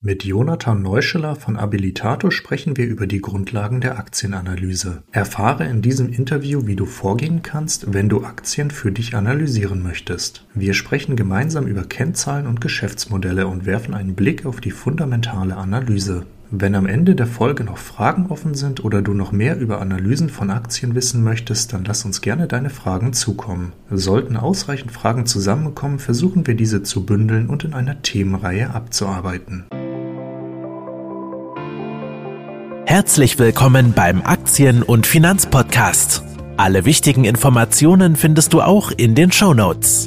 Mit Jonathan Neuscheler von Abilitato sprechen wir über die Grundlagen der Aktienanalyse. Erfahre in diesem Interview, wie du vorgehen kannst, wenn du Aktien für dich analysieren möchtest. Wir sprechen gemeinsam über Kennzahlen und Geschäftsmodelle und werfen einen Blick auf die fundamentale Analyse. Wenn am Ende der Folge noch Fragen offen sind oder du noch mehr über Analysen von Aktien wissen möchtest, dann lass uns gerne deine Fragen zukommen. Sollten ausreichend Fragen zusammenkommen, versuchen wir diese zu bündeln und in einer Themenreihe abzuarbeiten. Herzlich willkommen beim Aktien- und Finanzpodcast. Alle wichtigen Informationen findest du auch in den Show Notes.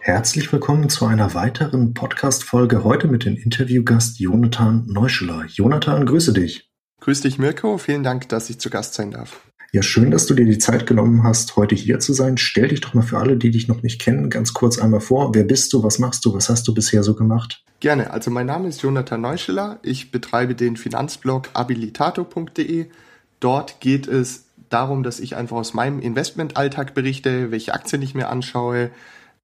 Herzlich willkommen zu einer weiteren Podcast-Folge heute mit dem Interviewgast Jonathan Neuscheler. Jonathan, grüße dich. Grüß dich, Mirko. Vielen Dank, dass ich zu Gast sein darf. Ja, schön, dass du dir die Zeit genommen hast, heute hier zu sein. Stell dich doch mal für alle, die dich noch nicht kennen, ganz kurz einmal vor. Wer bist du? Was machst du? Was hast du bisher so gemacht? Gerne. Also mein Name ist Jonathan Neuschiller. Ich betreibe den Finanzblog abilitato.de. Dort geht es darum, dass ich einfach aus meinem Investmentalltag berichte, welche Aktien ich mir anschaue,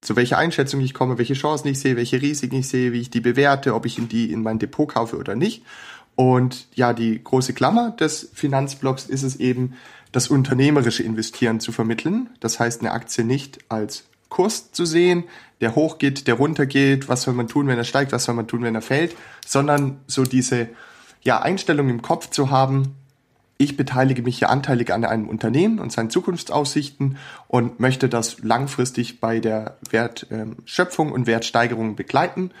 zu welcher Einschätzung ich komme, welche Chancen ich sehe, welche Risiken ich sehe, wie ich die bewerte, ob ich in die in mein Depot kaufe oder nicht. Und ja, die große Klammer des Finanzblogs ist es eben, das unternehmerische Investieren zu vermitteln. Das heißt, eine Aktie nicht als Kurs zu sehen, der hochgeht, der runtergeht, was soll man tun, wenn er steigt, was soll man tun, wenn er fällt, sondern so diese ja, Einstellung im Kopf zu haben, ich beteilige mich hier anteilig an einem Unternehmen und seinen Zukunftsaussichten und möchte das langfristig bei der Wertschöpfung und Wertsteigerung begleiten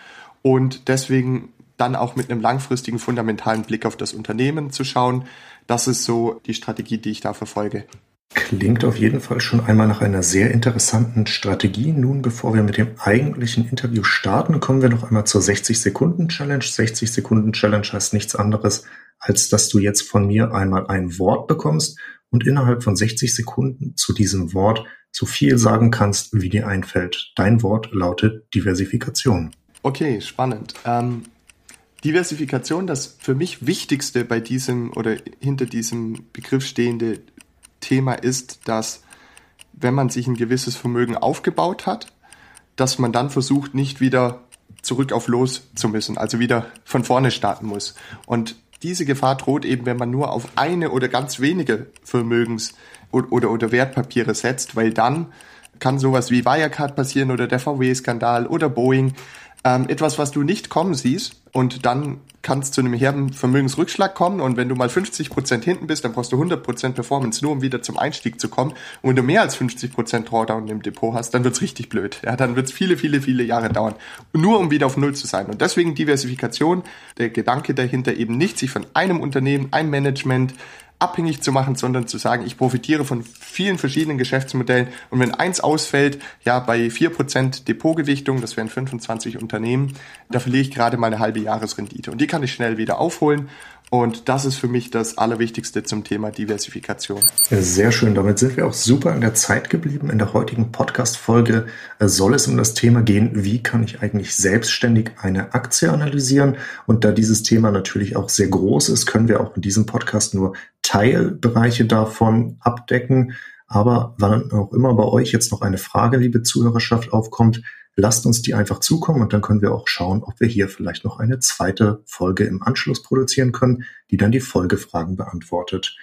und deswegen dann auch mit einem langfristigen fundamentalen Blick auf das Unternehmen zu schauen, das ist so die Strategie, die ich da verfolge. Klingt auf jeden Fall schon einmal nach einer sehr interessanten Strategie. Nun, bevor wir mit dem eigentlichen Interview starten, kommen wir noch einmal zur 60-Sekunden-Challenge. 60-Sekunden-Challenge heißt nichts anderes, als dass du jetzt von mir einmal ein Wort bekommst und innerhalb von 60 Sekunden zu diesem Wort so viel sagen kannst, wie dir einfällt. Dein Wort lautet Diversifikation. Okay, spannend. Ähm, Diversifikation, das für mich wichtigste bei diesem oder hinter diesem Begriff stehende Thema ist, dass wenn man sich ein gewisses Vermögen aufgebaut hat, dass man dann versucht, nicht wieder zurück auf los zu müssen, also wieder von vorne starten muss. Und diese Gefahr droht eben, wenn man nur auf eine oder ganz wenige Vermögens- oder, oder, oder Wertpapiere setzt, weil dann kann sowas wie Wirecard passieren oder der VW-Skandal oder Boeing. Ähm, etwas, was du nicht kommen siehst und dann kann zu einem herben Vermögensrückschlag kommen und wenn du mal 50 Prozent hinten bist, dann brauchst du 100 Prozent Performance nur, um wieder zum Einstieg zu kommen. Und wenn du mehr als 50 Prozent Drawdown im Depot hast, dann wird's richtig blöd. Ja, dann wird's viele, viele, viele Jahre dauern, nur um wieder auf Null zu sein. Und deswegen Diversifikation, der Gedanke dahinter eben nicht, sich von einem Unternehmen, einem Management, abhängig zu machen, sondern zu sagen, ich profitiere von vielen verschiedenen Geschäftsmodellen. Und wenn eins ausfällt, ja, bei vier Prozent Depotgewichtung, das wären 25 Unternehmen, da verliere ich gerade mal eine halbe Jahresrendite. Und die kann ich schnell wieder aufholen und das ist für mich das Allerwichtigste zum Thema Diversifikation. Sehr schön. Damit sind wir auch super in der Zeit geblieben. In der heutigen Podcast-Folge äh, soll es um das Thema gehen, wie kann ich eigentlich selbstständig eine Aktie analysieren? Und da dieses Thema natürlich auch sehr groß ist, können wir auch in diesem Podcast nur Teilbereiche davon abdecken. Aber wann auch immer bei euch jetzt noch eine Frage, liebe Zuhörerschaft, aufkommt, lasst uns die einfach zukommen und dann können wir auch schauen, ob wir hier vielleicht noch eine zweite Folge im Anschluss produzieren können, die dann die Folgefragen beantwortet.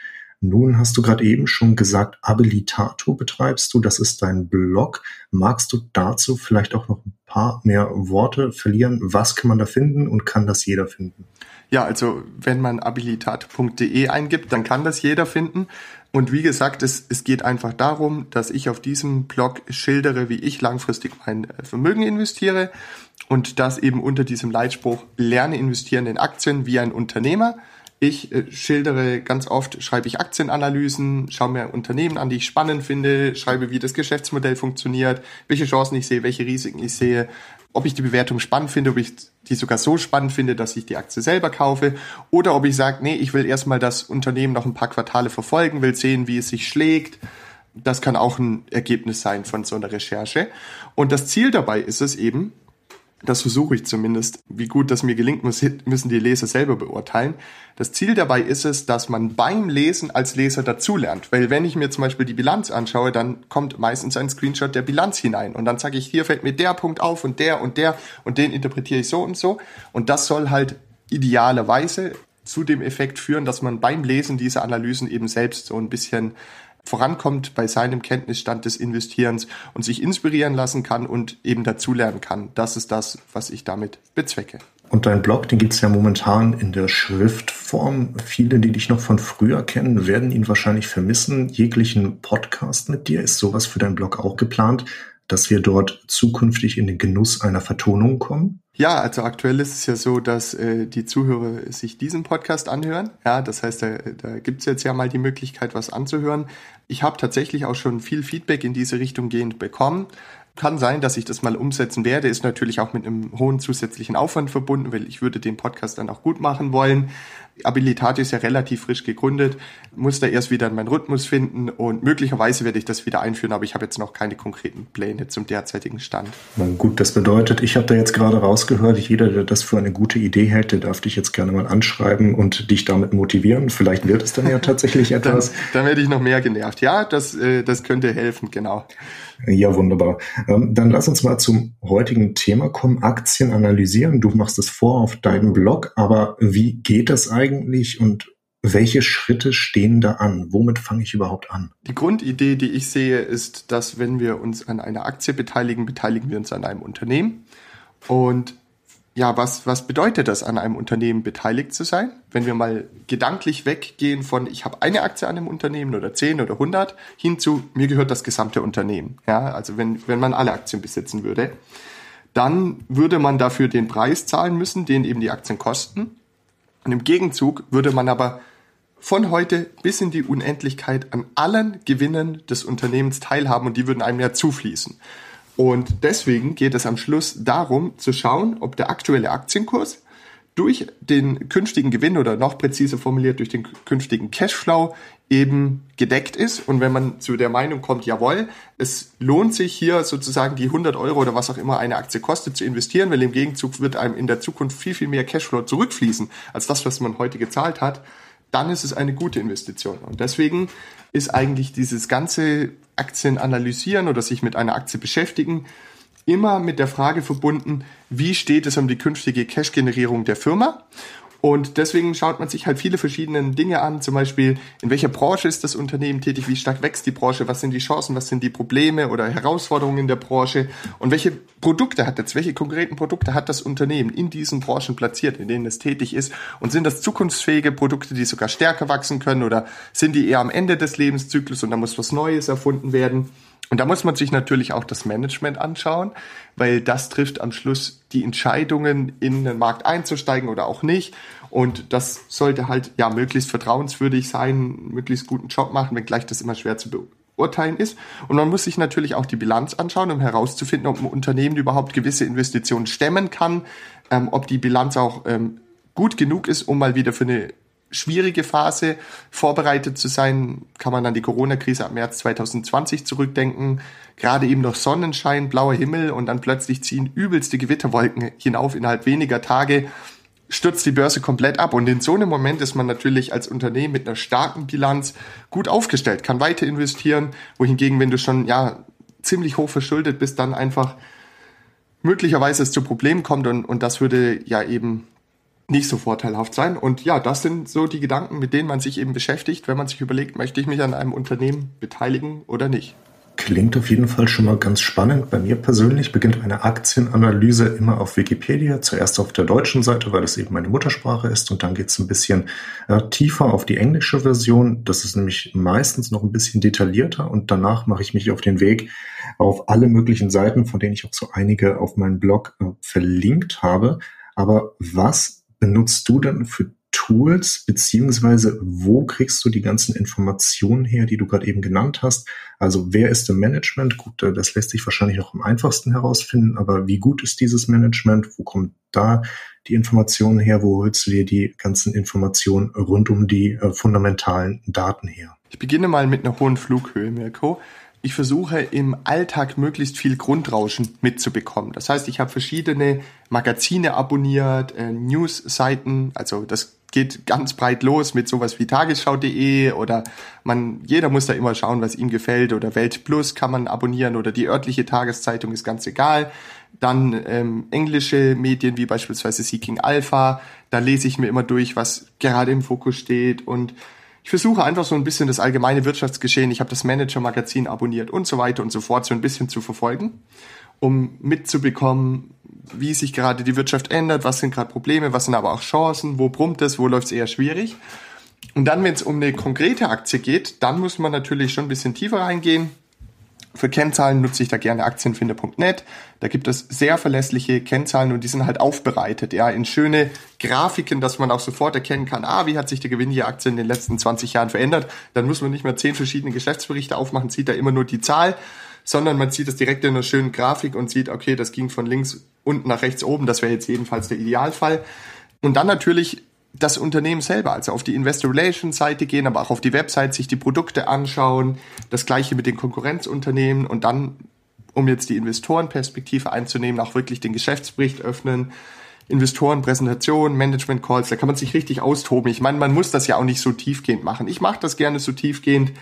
Nun hast du gerade eben schon gesagt, Abilitato betreibst du, das ist dein Blog. Magst du dazu vielleicht auch noch ein paar mehr Worte verlieren? Was kann man da finden und kann das jeder finden? Ja, also wenn man abilitato.de eingibt, dann kann das jeder finden. Und wie gesagt, es, es geht einfach darum, dass ich auf diesem Blog schildere, wie ich langfristig mein äh, Vermögen investiere und das eben unter diesem Leitspruch lerne investieren in Aktien wie ein Unternehmer. Ich äh, schildere ganz oft, schreibe ich Aktienanalysen, schaue mir Unternehmen an, die ich spannend finde, schreibe, wie das Geschäftsmodell funktioniert, welche Chancen ich sehe, welche Risiken ich sehe, ob ich die Bewertung spannend finde, ob ich die sogar so spannend finde, dass ich die Aktie selber kaufe, oder ob ich sage, nee, ich will erstmal das Unternehmen noch ein paar Quartale verfolgen, will sehen, wie es sich schlägt. Das kann auch ein Ergebnis sein von so einer Recherche. Und das Ziel dabei ist es eben, das versuche ich zumindest. Wie gut das mir gelingt, müssen die Leser selber beurteilen. Das Ziel dabei ist es, dass man beim Lesen als Leser dazulernt. Weil wenn ich mir zum Beispiel die Bilanz anschaue, dann kommt meistens ein Screenshot der Bilanz hinein. Und dann sage ich, hier fällt mir der Punkt auf und der und der und den interpretiere ich so und so. Und das soll halt idealerweise zu dem Effekt führen, dass man beim Lesen dieser Analysen eben selbst so ein bisschen vorankommt bei seinem Kenntnisstand des Investierens und sich inspirieren lassen kann und eben dazulernen kann. Das ist das, was ich damit bezwecke. Und dein Blog, den gibt es ja momentan in der Schriftform. Viele, die dich noch von früher kennen, werden ihn wahrscheinlich vermissen. Jeglichen Podcast mit dir. Ist sowas für deinen Blog auch geplant, dass wir dort zukünftig in den Genuss einer Vertonung kommen? Ja, also aktuell ist es ja so, dass äh, die Zuhörer sich diesen Podcast anhören. Ja, das heißt, da, da gibt jetzt ja mal die Möglichkeit, was anzuhören. Ich habe tatsächlich auch schon viel Feedback in diese Richtung gehend bekommen. Kann sein, dass ich das mal umsetzen werde, ist natürlich auch mit einem hohen zusätzlichen Aufwand verbunden, weil ich würde den Podcast dann auch gut machen wollen. Abilitate ist ja relativ frisch gegründet, muss da erst wieder in meinen Rhythmus finden und möglicherweise werde ich das wieder einführen, aber ich habe jetzt noch keine konkreten Pläne zum derzeitigen Stand. Na gut, das bedeutet, ich habe da jetzt gerade rausgehört, jeder, der das für eine gute Idee hält, der darf dich jetzt gerne mal anschreiben und dich damit motivieren. Vielleicht wird es dann ja tatsächlich etwas. dann, dann werde ich noch mehr genervt. Ja, das, äh, das könnte helfen, genau. Ja, wunderbar. Ähm, dann lass uns mal zum heutigen Thema kommen. Aktien analysieren. Du machst es vor auf deinem Blog, aber wie geht das eigentlich und welche Schritte stehen da an? Womit fange ich überhaupt an? Die Grundidee, die ich sehe, ist, dass wenn wir uns an einer Aktie beteiligen, beteiligen wir uns an einem Unternehmen. Und ja, was, was bedeutet das, an einem Unternehmen beteiligt zu sein? Wenn wir mal gedanklich weggehen von, ich habe eine Aktie an einem Unternehmen oder zehn oder hundert, hin zu, mir gehört das gesamte Unternehmen. Ja, also wenn, wenn man alle Aktien besitzen würde, dann würde man dafür den Preis zahlen müssen, den eben die Aktien kosten. Und im Gegenzug würde man aber von heute bis in die Unendlichkeit an allen Gewinnen des Unternehmens teilhaben und die würden einem ja zufließen. Und deswegen geht es am Schluss darum zu schauen, ob der aktuelle Aktienkurs durch den künftigen Gewinn oder noch präziser formuliert durch den künftigen Cashflow eben gedeckt ist. Und wenn man zu der Meinung kommt, jawohl, es lohnt sich hier sozusagen die 100 Euro oder was auch immer eine Aktie kostet zu investieren, weil im Gegenzug wird einem in der Zukunft viel, viel mehr Cashflow zurückfließen als das, was man heute gezahlt hat, dann ist es eine gute Investition. Und deswegen ist eigentlich dieses ganze Aktien analysieren oder sich mit einer Aktie beschäftigen immer mit der Frage verbunden, wie steht es um die künftige Cash-Generierung der Firma und deswegen schaut man sich halt viele verschiedene Dinge an, zum Beispiel, in welcher Branche ist das Unternehmen tätig, wie stark wächst die Branche, was sind die Chancen, was sind die Probleme oder Herausforderungen in der Branche? Und welche Produkte hat jetzt, welche konkreten Produkte hat das Unternehmen in diesen Branchen platziert, in denen es tätig ist? Und sind das zukunftsfähige Produkte, die sogar stärker wachsen können? Oder sind die eher am Ende des Lebenszyklus und da muss was Neues erfunden werden. Und da muss man sich natürlich auch das Management anschauen, weil das trifft am Schluss die Entscheidungen, in den Markt einzusteigen oder auch nicht. Und das sollte halt ja möglichst vertrauenswürdig sein, möglichst guten Job machen, wenngleich das immer schwer zu beurteilen ist. Und man muss sich natürlich auch die Bilanz anschauen, um herauszufinden, ob ein Unternehmen überhaupt gewisse Investitionen stemmen kann, ähm, ob die Bilanz auch ähm, gut genug ist, um mal wieder für eine schwierige Phase vorbereitet zu sein, kann man an die Corona-Krise ab März 2020 zurückdenken. Gerade eben noch Sonnenschein, blauer Himmel und dann plötzlich ziehen übelste Gewitterwolken hinauf innerhalb weniger Tage stürzt die Börse komplett ab. Und in so einem Moment ist man natürlich als Unternehmen mit einer starken Bilanz gut aufgestellt, kann weiter investieren, wohingegen, wenn du schon ja ziemlich hoch verschuldet bist, dann einfach möglicherweise es zu Problemen kommt und, und das würde ja eben nicht so vorteilhaft sein. Und ja, das sind so die Gedanken, mit denen man sich eben beschäftigt, wenn man sich überlegt, möchte ich mich an einem Unternehmen beteiligen oder nicht. Klingt auf jeden Fall schon mal ganz spannend. Bei mir persönlich beginnt eine Aktienanalyse immer auf Wikipedia, zuerst auf der deutschen Seite, weil es eben meine Muttersprache ist, und dann geht es ein bisschen äh, tiefer auf die englische Version. Das ist nämlich meistens noch ein bisschen detaillierter und danach mache ich mich auf den Weg auf alle möglichen Seiten, von denen ich auch so einige auf meinem Blog äh, verlinkt habe. Aber was benutzt du dann für Tools, beziehungsweise wo kriegst du die ganzen Informationen her, die du gerade eben genannt hast? Also wer ist im Management? Gut, äh, das lässt sich wahrscheinlich noch am einfachsten herausfinden, aber wie gut ist dieses Management? Wo kommt da die Informationen her? Wo holst du dir die ganzen Informationen rund um die äh, fundamentalen Daten her? Ich beginne mal mit einer hohen Flughöhe, Mirko. Ich versuche im Alltag möglichst viel Grundrauschen mitzubekommen. Das heißt, ich habe verschiedene Magazine abonniert, äh, News-Seiten, also das geht ganz breit los mit sowas wie tagesschau.de oder man, jeder muss da immer schauen, was ihm gefällt oder Welt Plus kann man abonnieren oder die örtliche Tageszeitung ist ganz egal. Dann ähm, englische Medien wie beispielsweise Seeking Alpha, da lese ich mir immer durch, was gerade im Fokus steht und ich versuche einfach so ein bisschen das allgemeine Wirtschaftsgeschehen, ich habe das Manager-Magazin abonniert und so weiter und so fort, so ein bisschen zu verfolgen, um mitzubekommen, wie sich gerade die Wirtschaft ändert, was sind gerade Probleme, was sind aber auch Chancen, wo brummt es, wo läuft es eher schwierig. Und dann, wenn es um eine konkrete Aktie geht, dann muss man natürlich schon ein bisschen tiefer reingehen. Für Kennzahlen nutze ich da gerne Aktienfinder.net. Da gibt es sehr verlässliche Kennzahlen und die sind halt aufbereitet, ja, in schöne Grafiken, dass man auch sofort erkennen kann, ah, wie hat sich der Gewinn je Aktie in den letzten 20 Jahren verändert. Dann muss man nicht mehr zehn verschiedene Geschäftsberichte aufmachen, sieht da immer nur die Zahl, sondern man sieht es direkt in einer schönen Grafik und sieht, okay, das ging von links unten nach rechts oben. Das wäre jetzt jedenfalls der Idealfall. Und dann natürlich das Unternehmen selber, also auf die Investor Relations Seite gehen, aber auch auf die Website, sich die Produkte anschauen, das gleiche mit den Konkurrenzunternehmen und dann, um jetzt die Investorenperspektive einzunehmen, auch wirklich den Geschäftsbericht öffnen, Investorenpräsentation, Management Calls, da kann man sich richtig austoben. Ich meine, man muss das ja auch nicht so tiefgehend machen. Ich mache das gerne so tiefgehend,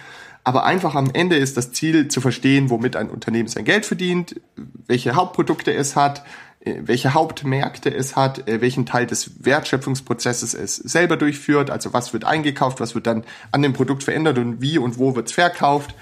aber einfach am Ende ist das Ziel zu verstehen, womit ein Unternehmen sein Geld verdient, welche Hauptprodukte es hat, welche Hauptmärkte es hat, äh, welchen Teil des Wertschöpfungsprozesses es selber durchführt, also was wird eingekauft, was wird dann an dem Produkt verändert und wie und wo wird es verkauft.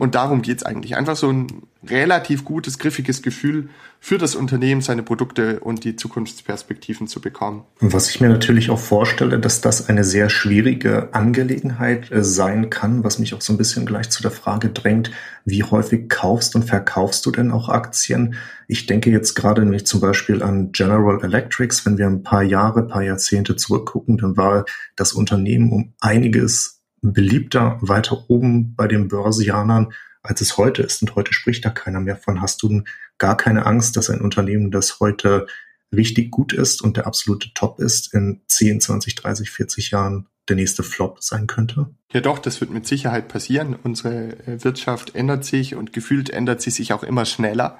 Und darum geht's eigentlich. Einfach so ein relativ gutes, griffiges Gefühl für das Unternehmen, seine Produkte und die Zukunftsperspektiven zu bekommen. Was ich mir natürlich auch vorstelle, dass das eine sehr schwierige Angelegenheit äh, sein kann, was mich auch so ein bisschen gleich zu der Frage drängt, wie häufig kaufst und verkaufst du denn auch Aktien? Ich denke jetzt gerade nämlich zum Beispiel an General Electrics. Wenn wir ein paar Jahre, paar Jahrzehnte zurückgucken, dann war das Unternehmen um einiges beliebter weiter oben bei den Börsianern, als es heute ist. Und heute spricht da keiner mehr von. Hast du gar keine Angst, dass ein Unternehmen, das heute richtig gut ist und der absolute Top ist, in 10, 20, 30, 40 Jahren der nächste Flop sein könnte? Ja doch, das wird mit Sicherheit passieren. Unsere äh, Wirtschaft ändert sich und gefühlt ändert sie sich auch immer schneller.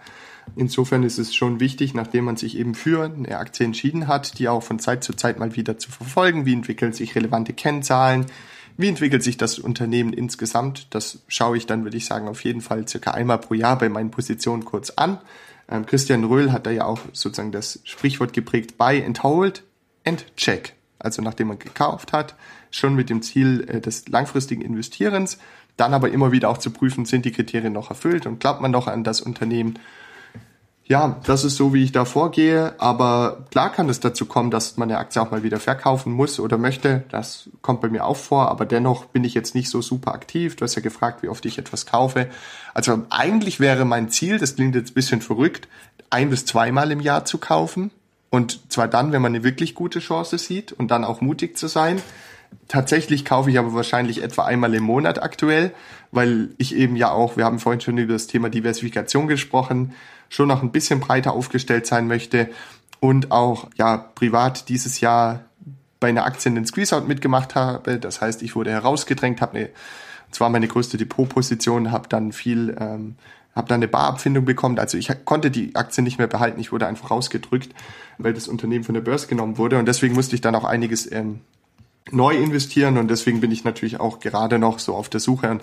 Insofern ist es schon wichtig, nachdem man sich eben für eine Aktie entschieden hat, die auch von Zeit zu Zeit mal wieder zu verfolgen. Wie entwickeln sich relevante Kennzahlen? Wie entwickelt sich das Unternehmen insgesamt? Das schaue ich dann, würde ich sagen, auf jeden Fall circa einmal pro Jahr bei meinen Positionen kurz an. Ähm, Christian Röhl hat da ja auch sozusagen das Sprichwort geprägt, buy and hold and check. Also nachdem man gekauft hat, schon mit dem Ziel äh, des langfristigen Investierens, dann aber immer wieder auch zu prüfen, sind die Kriterien noch erfüllt und glaubt man noch an das Unternehmen ja, das ist so, wie ich da vorgehe. Aber klar kann es dazu kommen, dass man eine Aktie auch mal wieder verkaufen muss oder möchte. Das kommt bei mir auch vor. Aber dennoch bin ich jetzt nicht so super aktiv. Du hast ja gefragt, wie oft ich etwas kaufe. Also eigentlich wäre mein Ziel, das klingt jetzt ein bisschen verrückt, ein bis zweimal im Jahr zu kaufen. Und zwar dann, wenn man eine wirklich gute Chance sieht und dann auch mutig zu sein. Tatsächlich kaufe ich aber wahrscheinlich etwa einmal im Monat aktuell, weil ich eben ja auch, wir haben vorhin schon über das Thema Diversifikation gesprochen, schon noch ein bisschen breiter aufgestellt sein möchte und auch ja privat dieses Jahr bei einer Aktie den Squeeze-Out mitgemacht habe. Das heißt, ich wurde herausgedrängt, habe eine, zwar meine größte Depotposition, habe dann viel, ähm, habe dann eine Barabfindung bekommen. Also ich konnte die Aktie nicht mehr behalten, ich wurde einfach rausgedrückt, weil das Unternehmen von der Börse genommen wurde und deswegen musste ich dann auch einiges ähm, neu investieren und deswegen bin ich natürlich auch gerade noch so auf der Suche und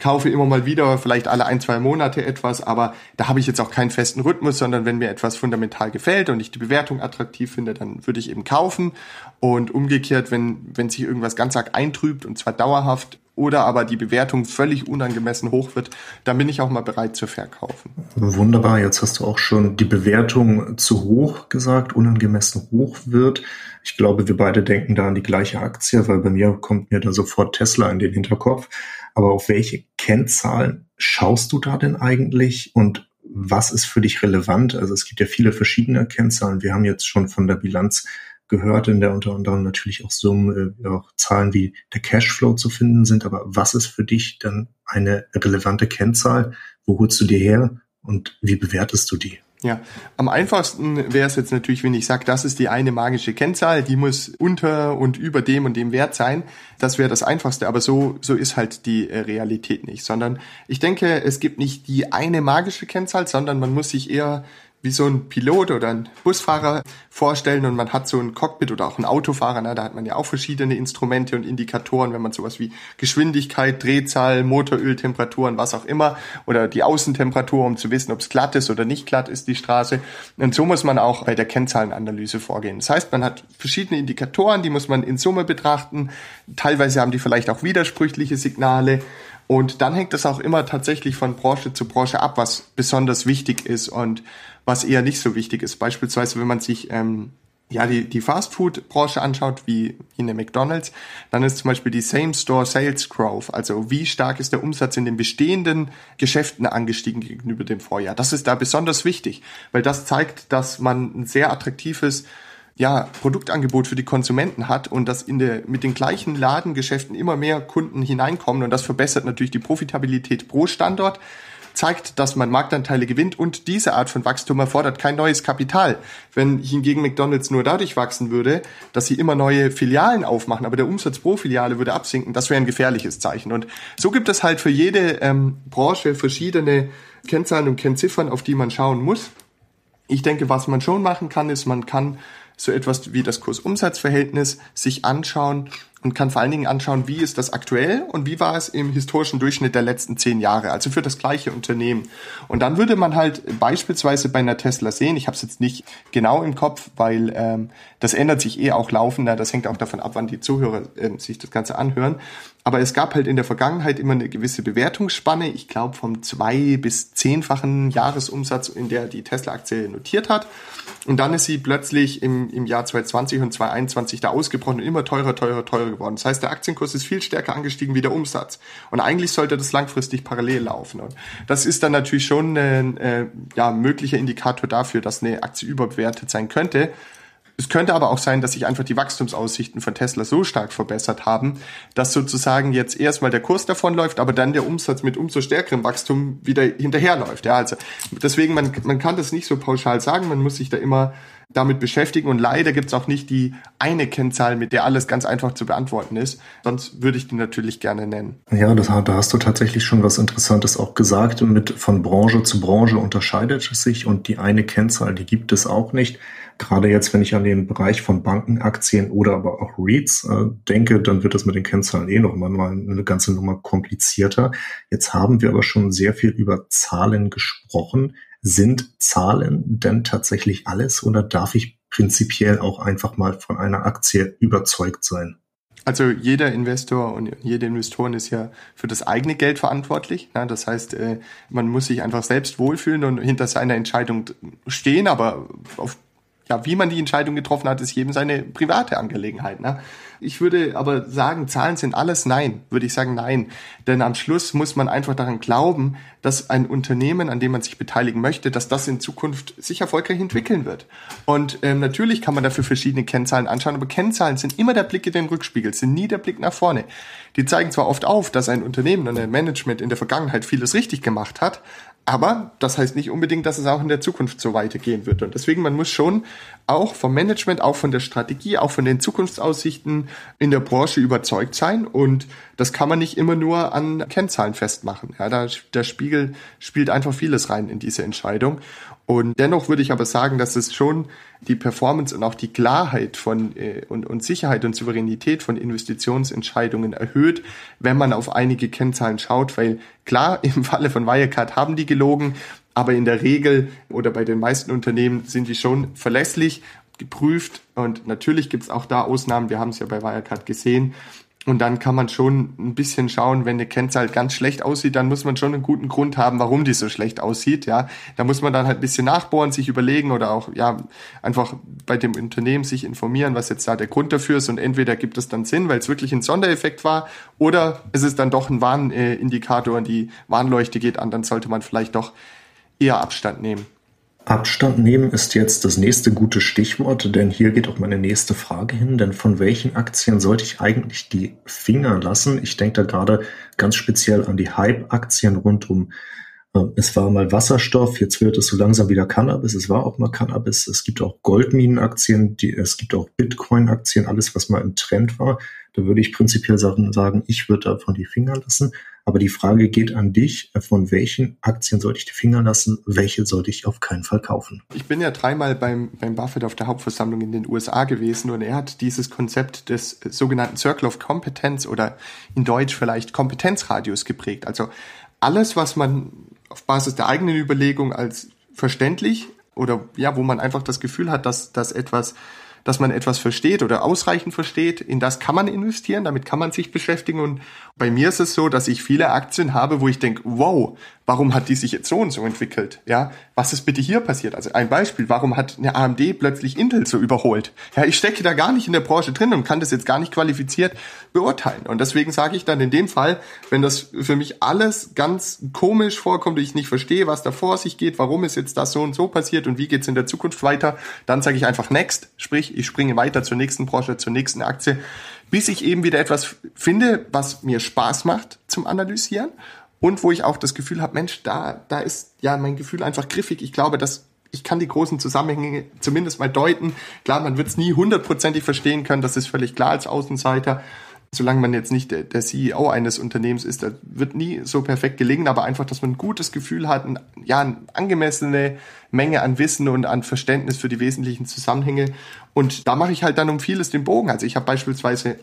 kaufe immer mal wieder, vielleicht alle ein, zwei Monate etwas, aber da habe ich jetzt auch keinen festen Rhythmus, sondern wenn mir etwas fundamental gefällt und ich die Bewertung attraktiv finde, dann würde ich eben kaufen und umgekehrt, wenn, wenn sich irgendwas ganz arg eintrübt und zwar dauerhaft, oder aber die Bewertung völlig unangemessen hoch wird, dann bin ich auch mal bereit zu verkaufen. Wunderbar, jetzt hast du auch schon die Bewertung zu hoch gesagt, unangemessen hoch wird. Ich glaube, wir beide denken da an die gleiche Aktie, weil bei mir kommt mir da sofort Tesla in den Hinterkopf. Aber auf welche Kennzahlen schaust du da denn eigentlich und was ist für dich relevant? Also es gibt ja viele verschiedene Kennzahlen. Wir haben jetzt schon von der Bilanz gehört, in der unter anderem natürlich auch Summen, äh, auch Zahlen wie der Cashflow zu finden sind. Aber was ist für dich dann eine relevante Kennzahl? Wo holst du dir her und wie bewertest du die? Ja, am einfachsten wäre es jetzt natürlich, wenn ich sage, das ist die eine magische Kennzahl, die muss unter und über dem und dem Wert sein. Das wäre das Einfachste, aber so, so ist halt die äh, Realität nicht, sondern ich denke, es gibt nicht die eine magische Kennzahl, sondern man muss sich eher wie so ein Pilot oder ein Busfahrer vorstellen und man hat so ein Cockpit oder auch ein Autofahrer, ne, da hat man ja auch verschiedene Instrumente und Indikatoren, wenn man sowas wie Geschwindigkeit, Drehzahl, Motoröltemperaturen, was auch immer oder die Außentemperatur, um zu wissen, ob es glatt ist oder nicht glatt ist, die Straße. Und so muss man auch bei der Kennzahlenanalyse vorgehen. Das heißt, man hat verschiedene Indikatoren, die muss man in Summe betrachten. Teilweise haben die vielleicht auch widersprüchliche Signale. Und dann hängt es auch immer tatsächlich von Branche zu Branche ab, was besonders wichtig ist und was eher nicht so wichtig ist. Beispielsweise, wenn man sich ähm, ja, die, die Fast-Food-Branche anschaut, wie in der McDonalds, dann ist zum Beispiel die Same-Store Sales Growth, also wie stark ist der Umsatz in den bestehenden Geschäften angestiegen gegenüber dem Vorjahr. Das ist da besonders wichtig, weil das zeigt, dass man ein sehr attraktives ja, Produktangebot für die Konsumenten hat und dass in der, mit den gleichen Ladengeschäften immer mehr Kunden hineinkommen und das verbessert natürlich die Profitabilität pro Standort zeigt, dass man Marktanteile gewinnt und diese Art von Wachstum erfordert kein neues Kapital. Wenn hingegen McDonald's nur dadurch wachsen würde, dass sie immer neue Filialen aufmachen, aber der Umsatz pro Filiale würde absinken, das wäre ein gefährliches Zeichen. Und so gibt es halt für jede ähm, Branche verschiedene Kennzahlen und Kennziffern, auf die man schauen muss. Ich denke, was man schon machen kann, ist, man kann so etwas wie das Kurs-Umsatz-Verhältnis sich anschauen und kann vor allen Dingen anschauen, wie ist das aktuell und wie war es im historischen Durchschnitt der letzten zehn Jahre, also für das gleiche Unternehmen. Und dann würde man halt beispielsweise bei einer Tesla sehen, ich habe es jetzt nicht genau im Kopf, weil ähm, das ändert sich eh auch laufender, das hängt auch davon ab, wann die Zuhörer äh, sich das Ganze anhören. Aber es gab halt in der Vergangenheit immer eine gewisse Bewertungsspanne, ich glaube vom zwei bis zehnfachen Jahresumsatz, in der die Tesla-Aktie notiert hat. Und dann ist sie plötzlich im, im Jahr 2020 und 2021 da ausgebrochen und immer teurer, teurer, teurer geworden. Das heißt, der Aktienkurs ist viel stärker angestiegen wie der Umsatz. Und eigentlich sollte das langfristig parallel laufen. Und das ist dann natürlich schon ein äh, ja, möglicher Indikator dafür, dass eine Aktie überbewertet sein könnte. Es könnte aber auch sein, dass sich einfach die Wachstumsaussichten von Tesla so stark verbessert haben, dass sozusagen jetzt erstmal der Kurs davonläuft, aber dann der Umsatz mit umso stärkerem Wachstum wieder hinterherläuft. Ja, also deswegen, man, man kann das nicht so pauschal sagen, man muss sich da immer damit beschäftigen. Und leider gibt es auch nicht die eine Kennzahl, mit der alles ganz einfach zu beantworten ist. Sonst würde ich die natürlich gerne nennen. Ja, das, da hast du tatsächlich schon was Interessantes auch gesagt. Mit von Branche zu Branche unterscheidet es sich und die eine Kennzahl, die gibt es auch nicht. Gerade jetzt, wenn ich an den Bereich von Bankenaktien oder aber auch REITs äh, denke, dann wird das mit den Kennzahlen eh noch mal eine ganze Nummer komplizierter. Jetzt haben wir aber schon sehr viel über Zahlen gesprochen. Sind Zahlen denn tatsächlich alles oder darf ich prinzipiell auch einfach mal von einer Aktie überzeugt sein? Also jeder Investor und jede Investorin ist ja für das eigene Geld verantwortlich. Das heißt, äh, man muss sich einfach selbst wohlfühlen und hinter seiner Entscheidung stehen, aber auf ja, wie man die Entscheidung getroffen hat, ist jedem seine private Angelegenheit. Ne? Ich würde aber sagen, Zahlen sind alles nein, würde ich sagen nein. Denn am Schluss muss man einfach daran glauben, dass ein Unternehmen, an dem man sich beteiligen möchte, dass das in Zukunft sich erfolgreich entwickeln wird. Und ähm, natürlich kann man dafür verschiedene Kennzahlen anschauen, aber Kennzahlen sind immer der Blick in den Rückspiegel, sind nie der Blick nach vorne. Die zeigen zwar oft auf, dass ein Unternehmen und ein Management in der Vergangenheit vieles richtig gemacht hat, aber das heißt nicht unbedingt, dass es auch in der Zukunft so weitergehen wird. Und deswegen, man muss schon auch vom Management, auch von der Strategie, auch von den Zukunftsaussichten in der Branche überzeugt sein. Und das kann man nicht immer nur an Kennzahlen festmachen. Ja, da, der Spiegel spielt einfach vieles rein in diese Entscheidung. Und dennoch würde ich aber sagen, dass es schon die Performance und auch die Klarheit von äh, und, und Sicherheit und Souveränität von Investitionsentscheidungen erhöht, wenn man auf einige Kennzahlen schaut, weil klar, im Falle von Wirecard haben die gelogen, aber in der Regel oder bei den meisten Unternehmen sind die schon verlässlich geprüft und natürlich gibt es auch da Ausnahmen, wir haben es ja bei Wirecard gesehen, und dann kann man schon ein bisschen schauen, wenn eine Kennzahl ganz schlecht aussieht, dann muss man schon einen guten Grund haben, warum die so schlecht aussieht. Ja, da muss man dann halt ein bisschen nachbohren, sich überlegen oder auch ja einfach bei dem Unternehmen sich informieren, was jetzt da der Grund dafür ist. Und entweder gibt es dann Sinn, weil es wirklich ein Sondereffekt war, oder es ist dann doch ein Warnindikator und die Warnleuchte geht an, dann sollte man vielleicht doch eher Abstand nehmen. Abstand nehmen ist jetzt das nächste gute Stichwort, denn hier geht auch meine nächste Frage hin. Denn von welchen Aktien sollte ich eigentlich die Finger lassen? Ich denke da gerade ganz speziell an die Hype-Aktien rund um Ähm, es war mal Wasserstoff, jetzt wird es so langsam wieder Cannabis. Es war auch mal Cannabis. Es gibt auch Goldminenaktien, die, es gibt auch Bitcoin-Aktien, alles, was mal im Trend war. Da würde ich prinzipiell sagen, ich würde davon die Finger lassen. Aber die Frage geht an dich, von welchen Aktien sollte ich die Finger lassen, welche sollte ich auf keinen Fall kaufen? Ich bin ja dreimal beim, beim Buffett auf der Hauptversammlung in den USA gewesen und er hat dieses Konzept des sogenannten Circle of Competence oder in Deutsch vielleicht Kompetenzradius geprägt. Also alles, was man auf Basis der eigenen Überlegung als verständlich oder ja, wo man einfach das Gefühl hat, dass, dass etwas dass man etwas versteht oder ausreichend versteht, in das kann man investieren, damit kann man sich beschäftigen. Und bei mir ist es so, dass ich viele Aktien habe, wo ich denke, wow, warum hat die sich jetzt so und so entwickelt? Ja, was ist bitte hier passiert? Also ein Beispiel, warum hat eine AMD plötzlich Intel so überholt? Ja, ich stecke da gar nicht in der Branche drin und kann das jetzt gar nicht qualifiziert beurteilen. Und deswegen sage ich dann in dem Fall, wenn das für mich alles ganz komisch vorkommt, ich nicht verstehe, was da vor sich geht, warum ist jetzt das so und so passiert und wie geht's in der Zukunft weiter, dann sage ich einfach next, sprich, ich springe weiter zur nächsten Branche, zur nächsten Aktie, bis ich eben wieder etwas finde, was mir Spaß macht zum Analysieren und wo ich auch das Gefühl habe, Mensch, da, da ist ja mein Gefühl einfach griffig. Ich glaube, dass ich kann die großen Zusammenhänge zumindest mal deuten. Klar, man wird es nie hundertprozentig verstehen können, das ist völlig klar als Außenseiter. Solange man jetzt nicht der, der CEO eines Unternehmens ist, das wird nie so perfekt gelingen, aber einfach, dass man ein gutes Gefühl hat, ein, ja, eine angemessene Menge an Wissen und an Verständnis für die wesentlichen Zusammenhänge. Und da mache ich halt dann um vieles den Bogen. Also ich habe beispielsweise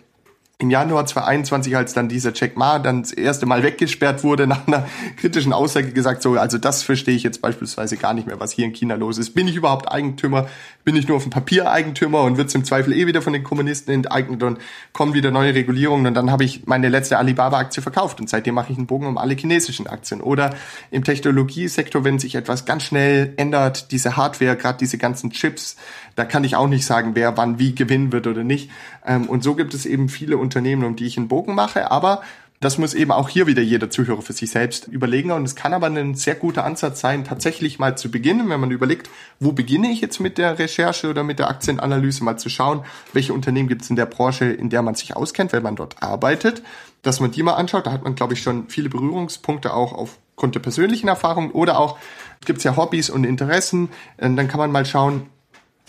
im Januar 2021, als dann dieser Jack Ma dann das erste Mal weggesperrt wurde, nach einer kritischen Aussage gesagt, so, also das verstehe ich jetzt beispielsweise gar nicht mehr, was hier in China los ist. Bin ich überhaupt Eigentümer? Bin ich nur auf dem Papier Eigentümer und wird im Zweifel eh wieder von den Kommunisten enteignet und kommen wieder neue Regulierungen und dann habe ich meine letzte Alibaba-Aktie verkauft und seitdem mache ich einen Bogen um alle chinesischen Aktien. Oder im Technologiesektor, wenn sich etwas ganz schnell ändert, diese Hardware, gerade diese ganzen Chips, da kann ich auch nicht sagen, wer wann wie gewinnen wird oder nicht. Ähm, und so gibt es eben viele Unternehmen, um die ich einen Bogen mache. Aber das muss eben auch hier wieder jeder Zuhörer für sich selbst überlegen. Und es kann aber ein sehr guter Ansatz sein, tatsächlich mal zu beginnen, wenn man überlegt, wo beginne ich jetzt mit der Recherche oder mit der Aktienanalyse, mal zu schauen, welche Unternehmen gibt es in der Branche, in der man sich auskennt, wenn man dort arbeitet, dass man die mal anschaut. Da hat man, glaube ich, schon viele Berührungspunkte auch aufgrund der persönlichen Erfahrungen oder auch gibt es ja Hobbys und Interessen. Dann kann man mal schauen,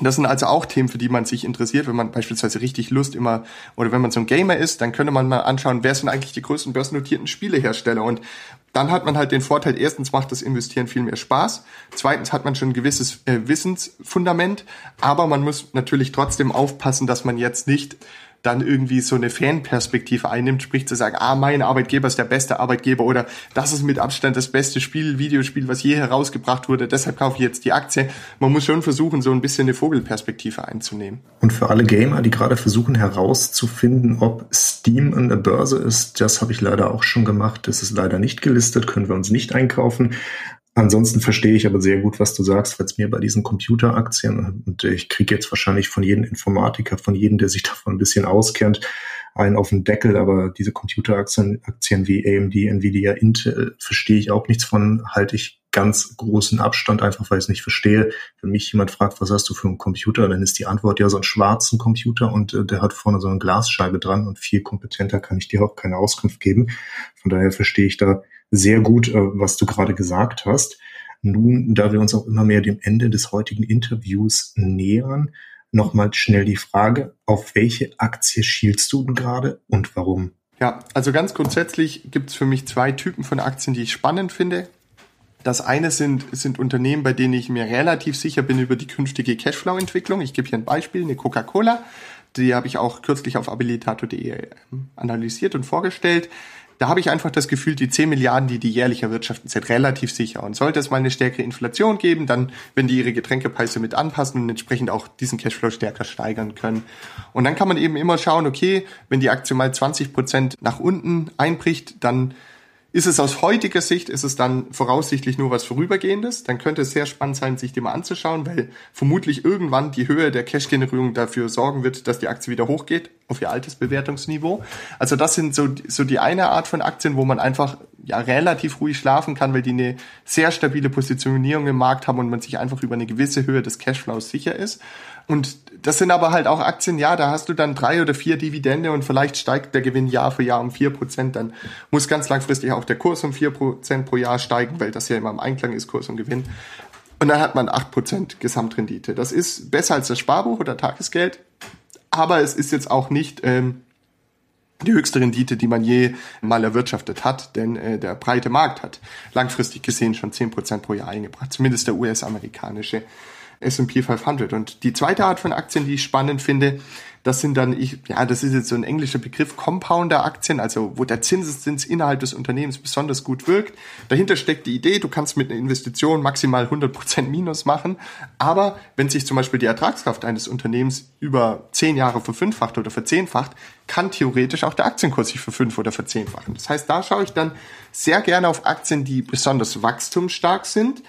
das sind also auch Themen, für die man sich interessiert, wenn man beispielsweise richtig Lust immer, oder wenn man so ein Gamer ist, dann könnte man mal anschauen, wer sind eigentlich die größten börsennotierten Spielehersteller. Und dann hat man halt den Vorteil, erstens macht das Investieren viel mehr Spaß, zweitens hat man schon ein gewisses äh, Wissensfundament, aber man muss natürlich trotzdem aufpassen, dass man jetzt nicht dann irgendwie so eine Fanperspektive einnimmt, sprich zu sagen, ah, mein Arbeitgeber ist der beste Arbeitgeber oder das ist mit Abstand das beste Spiel, Videospiel, was je herausgebracht wurde, deshalb kaufe ich jetzt die Aktie. Man muss schon versuchen, so ein bisschen eine Vogelperspektive einzunehmen. Und für alle Gamer, die gerade versuchen herauszufinden, ob Steam an der Börse ist, das habe ich leider auch schon gemacht. Das ist leider nicht gelistet, können wir uns nicht einkaufen. Ansonsten verstehe ich aber sehr gut, was du sagst, weil es mir bei diesen Computeraktien, und ich kriege jetzt wahrscheinlich von jedem Informatiker, von jedem, der sich davon ein bisschen auskennt, einen auf den Deckel, aber diese Computeraktien Aktien wie AMD, Nvidia, Intel, verstehe ich auch nichts von, halte ich ganz großen Abstand, einfach weil ich es nicht verstehe. Wenn mich jemand fragt, was hast du für einen Computer, dann ist die Antwort ja so einen schwarzen Computer und äh, der hat vorne so eine Glasscheibe dran und viel kompetenter kann ich dir auch keine Auskunft geben. Von daher verstehe ich da sehr gut, äh, was du gerade gesagt hast. Nun, da wir uns auch immer mehr dem Ende des heutigen Interviews nähern, nochmal schnell die Frage, auf welche Aktie schielst du gerade und warum? Ja, also ganz grundsätzlich gibt es für mich zwei Typen von Aktien, die ich spannend finde. Das eine sind, sind Unternehmen, bei denen ich mir relativ sicher bin über die künftige Cashflow-Entwicklung. Ich gebe hier ein Beispiel, eine Coca-Cola. Die habe ich auch kürzlich auf habilitator.de analysiert und vorgestellt da habe ich einfach das Gefühl, die 10 Milliarden, die die jährlich erwirtschaften, sind relativ sicher. Und sollte es mal eine stärkere Inflation geben, dann, wenn die ihre Getränkepreise mit anpassen und entsprechend auch diesen Cashflow stärker steigern können. Und dann kann man eben immer schauen, okay, wenn die Aktie mal 20 Prozent nach unten einbricht, dann ist es aus heutiger Sicht, ist es dann voraussichtlich nur was Vorübergehendes. Dann könnte es sehr spannend sein, sich die mal anzuschauen, weil vermutlich irgendwann die Höhe der Cash-Generierung dafür sorgen wird, dass die Aktie wieder hochgeht auf ihr altes Bewertungsniveau. Also das sind so, so die eine Art von Aktien, wo man einfach ja relativ ruhig schlafen kann, weil die eine sehr stabile Positionierung im Markt haben und man sich einfach über eine gewisse Höhe des Cashflows sicher ist. Und das sind aber halt auch Aktien, ja, da hast du dann drei oder vier Dividende und vielleicht steigt der Gewinn Jahr für Jahr um vier Prozent. Dann muss ganz langfristig auch der Kurs um vier Prozent pro Jahr steigen, weil das ja immer im Einklang ist, Kurs und Gewinn. Und dann hat man acht Prozent Gesamtrendite. Das ist besser als das Sparbuch oder Tagesgeld, aber es ist jetzt auch nicht ähm, die höchste Rendite, die man je mal erwirtschaftet hat, denn äh, der breite Markt hat langfristig gesehen schon zehn Prozent pro Jahr eingebracht, zumindest der US-amerikanische S&P 500. Und die zweite Art von Aktien, die ich spannend finde, das sind dann, ich, ja, das ist jetzt so ein englischer Begriff, Compounder-Aktien, also wo der Zinseszins innerhalb des Unternehmens besonders gut wirkt. Dahinter steckt die Idee, du kannst mit einer Investition maximal 100% Minus machen, aber wenn sich zum Beispiel die Ertragskraft eines Unternehmens über zehn Jahre verfünffacht oder verzehnfacht, kann theoretisch auch der Aktienkurs sich verfünf- oder verzehnfachen. Das heißt, da schaue ich dann sehr gerne auf Aktien, die besonders wachstumsstark sind,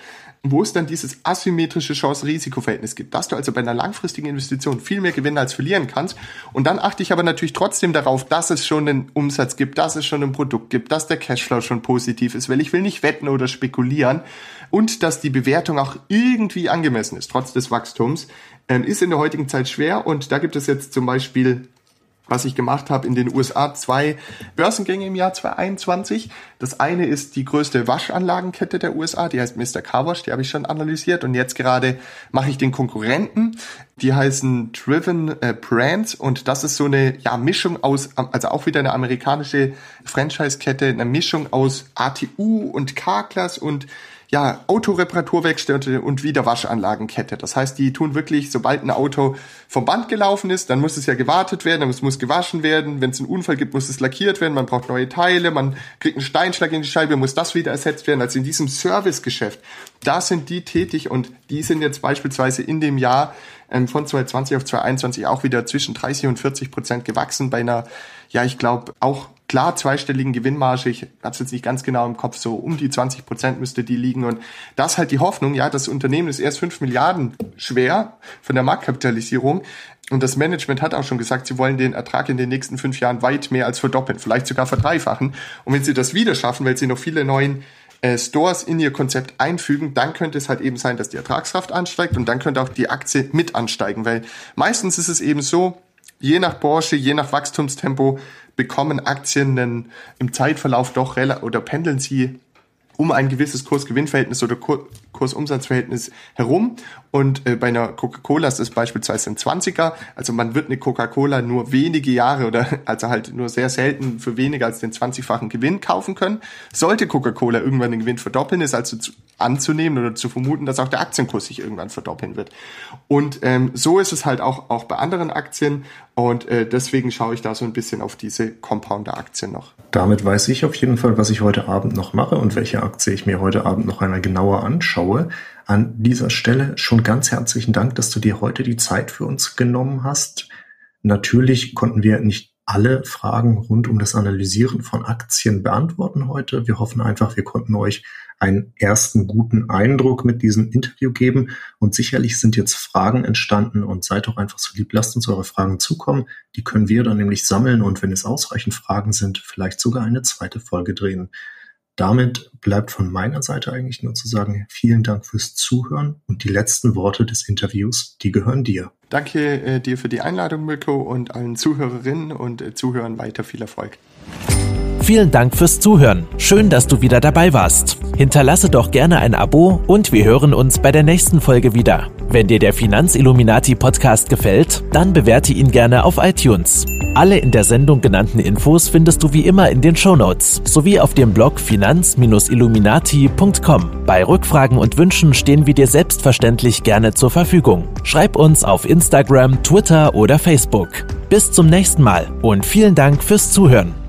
wo es dann dieses asymmetrische Chance-Risiko-Verhältnis gibt, dass du also bei einer langfristigen Investition viel mehr gewinnen als verlieren kannst. Und dann achte ich aber natürlich trotzdem darauf, dass es schon einen Umsatz gibt, dass es schon ein Produkt gibt, dass der Cashflow schon positiv ist, weil ich will nicht wetten oder spekulieren und dass die Bewertung auch irgendwie angemessen ist, trotz des Wachstums, ähm, ist in der heutigen Zeit schwer. Und da gibt es jetzt zum Beispiel was ich gemacht habe in den USA, zwei Börsengänge im Jahr 2021. Das eine ist die größte Waschanlagenkette der USA, die heißt Mr. Carwash, die habe ich schon analysiert und jetzt gerade mache ich den Konkurrenten, die heißen Driven äh, Brands und das ist so eine ja, Mischung aus, also auch wieder eine amerikanische Franchise-Kette, eine Mischung aus ATU und K-Class und ja, Autoreparaturwerkstätte und Wiederwaschanlagenkette. Das heißt, die tun wirklich, sobald ein Auto vom Band gelaufen ist, dann muss es ja gewartet werden, es muss gewaschen werden. Wenn es einen Unfall gibt, muss es lackiert werden, man braucht neue Teile, man kriegt einen Steinschlag in die Scheibe, muss das wieder ersetzt werden. Also in diesem Servicegeschäft, da sind die tätig und die sind jetzt beispielsweise in dem Jahr ähm, von 2020 auf 2021 auch wieder zwischen 30 und 40 Prozent gewachsen bei einer, ja, ich glaube, auch klar zweistelligen Gewinnmarge, ich habe es jetzt nicht ganz genau im Kopf, so um die 20 Prozent müsste die liegen. Und das halt die Hoffnung, ja, das Unternehmen ist erst 5 Milliarden schwer von der Marktkapitalisierung. Und das Management hat auch schon gesagt, sie wollen den Ertrag in den nächsten fünf Jahren weit mehr als verdoppeln, vielleicht sogar verdreifachen. Und wenn sie das wieder schaffen, weil sie noch viele neuen äh, Stores in ihr Konzept einfügen, dann könnte es halt eben sein, dass die Ertragskraft ansteigt und dann könnte auch die Aktie mit ansteigen, weil meistens ist es eben so, je nach Branche, je nach Wachstumstempo bekommen Aktien denn im Zeitverlauf doch oder pendeln sie um ein gewisses Kurs-Gewinn-Verhältnis oder Kurs-Umsatz-Verhältnis herum. Und äh, bei einer Coca-Cola ist es beispielsweise ein 20er. Also man wird eine Coca-Cola nur wenige Jahre oder also halt nur sehr selten für weniger als den 20-fachen Gewinn kaufen können. Sollte Coca-Cola irgendwann den Gewinn verdoppeln, ist also zu, anzunehmen oder zu vermuten, dass auch der Aktienkurs sich irgendwann verdoppeln wird. Und ähm, so ist es halt auch, auch bei anderen Aktien. Und äh, deswegen schaue ich da so ein bisschen auf diese Compounder-Aktien noch. Damit weiß ich auf jeden Fall, was ich heute Abend noch mache und welche Aktie ich mir heute Abend noch einmal genauer anschaue. An dieser Stelle schon ganz herzlichen Dank, dass du dir heute die Zeit für uns genommen hast. Natürlich konnten wir nicht alle Fragen rund um das Analysieren von Aktien beantworten heute. Wir hoffen einfach, wir konnten euch einen ersten guten Eindruck mit diesem Interview geben. Und sicherlich sind jetzt Fragen entstanden und seid doch einfach so lieb, lasst uns eure Fragen zukommen. Die können wir dann nämlich sammeln und wenn es ausreichend Fragen sind, vielleicht sogar eine zweite Folge drehen. Damit bleibt von meiner Seite eigentlich nur zu sagen, vielen Dank fürs Zuhören und die letzten Worte des Interviews, die gehören dir. Danke äh, dir für die Einladung, Mirko, und allen Zuhörerinnen und äh, Zuhörern weiter viel Erfolg. Vielen Dank fürs Zuhören. Schön, dass du wieder dabei warst. Hinterlasse doch gerne ein Abo und wir hören uns bei der nächsten Folge wieder. Wenn dir der Finanzilluminati Podcast gefällt, dann bewerte ihn gerne auf iTunes. Alle in der Sendung genannten Infos findest du wie immer in den Shownotes sowie auf dem Blog finanz-illuminati.com. Bei Rückfragen und Wünschen stehen wir dir selbstverständlich gerne zur Verfügung. Schreib uns auf Instagram, Twitter oder Facebook. Bis zum nächsten Mal und vielen Dank fürs Zuhören.